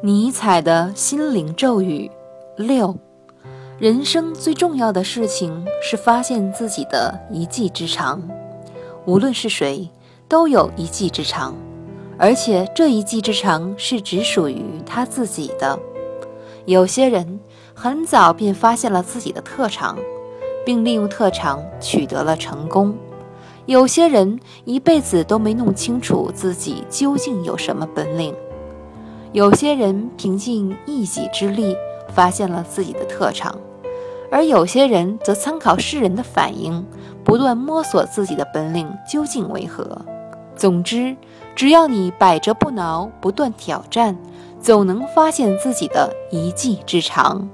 尼采的心灵咒语六：人生最重要的事情是发现自己的一技之长。无论是谁，都有一技之长，而且这一技之长是只属于他自己的。有些人很早便发现了自己的特长，并利用特长取得了成功；有些人一辈子都没弄清楚自己究竟有什么本领。有些人凭借一己之力发现了自己的特长，而有些人则参考世人的反应，不断摸索自己的本领究竟为何。总之，只要你百折不挠，不断挑战，总能发现自己的一技之长。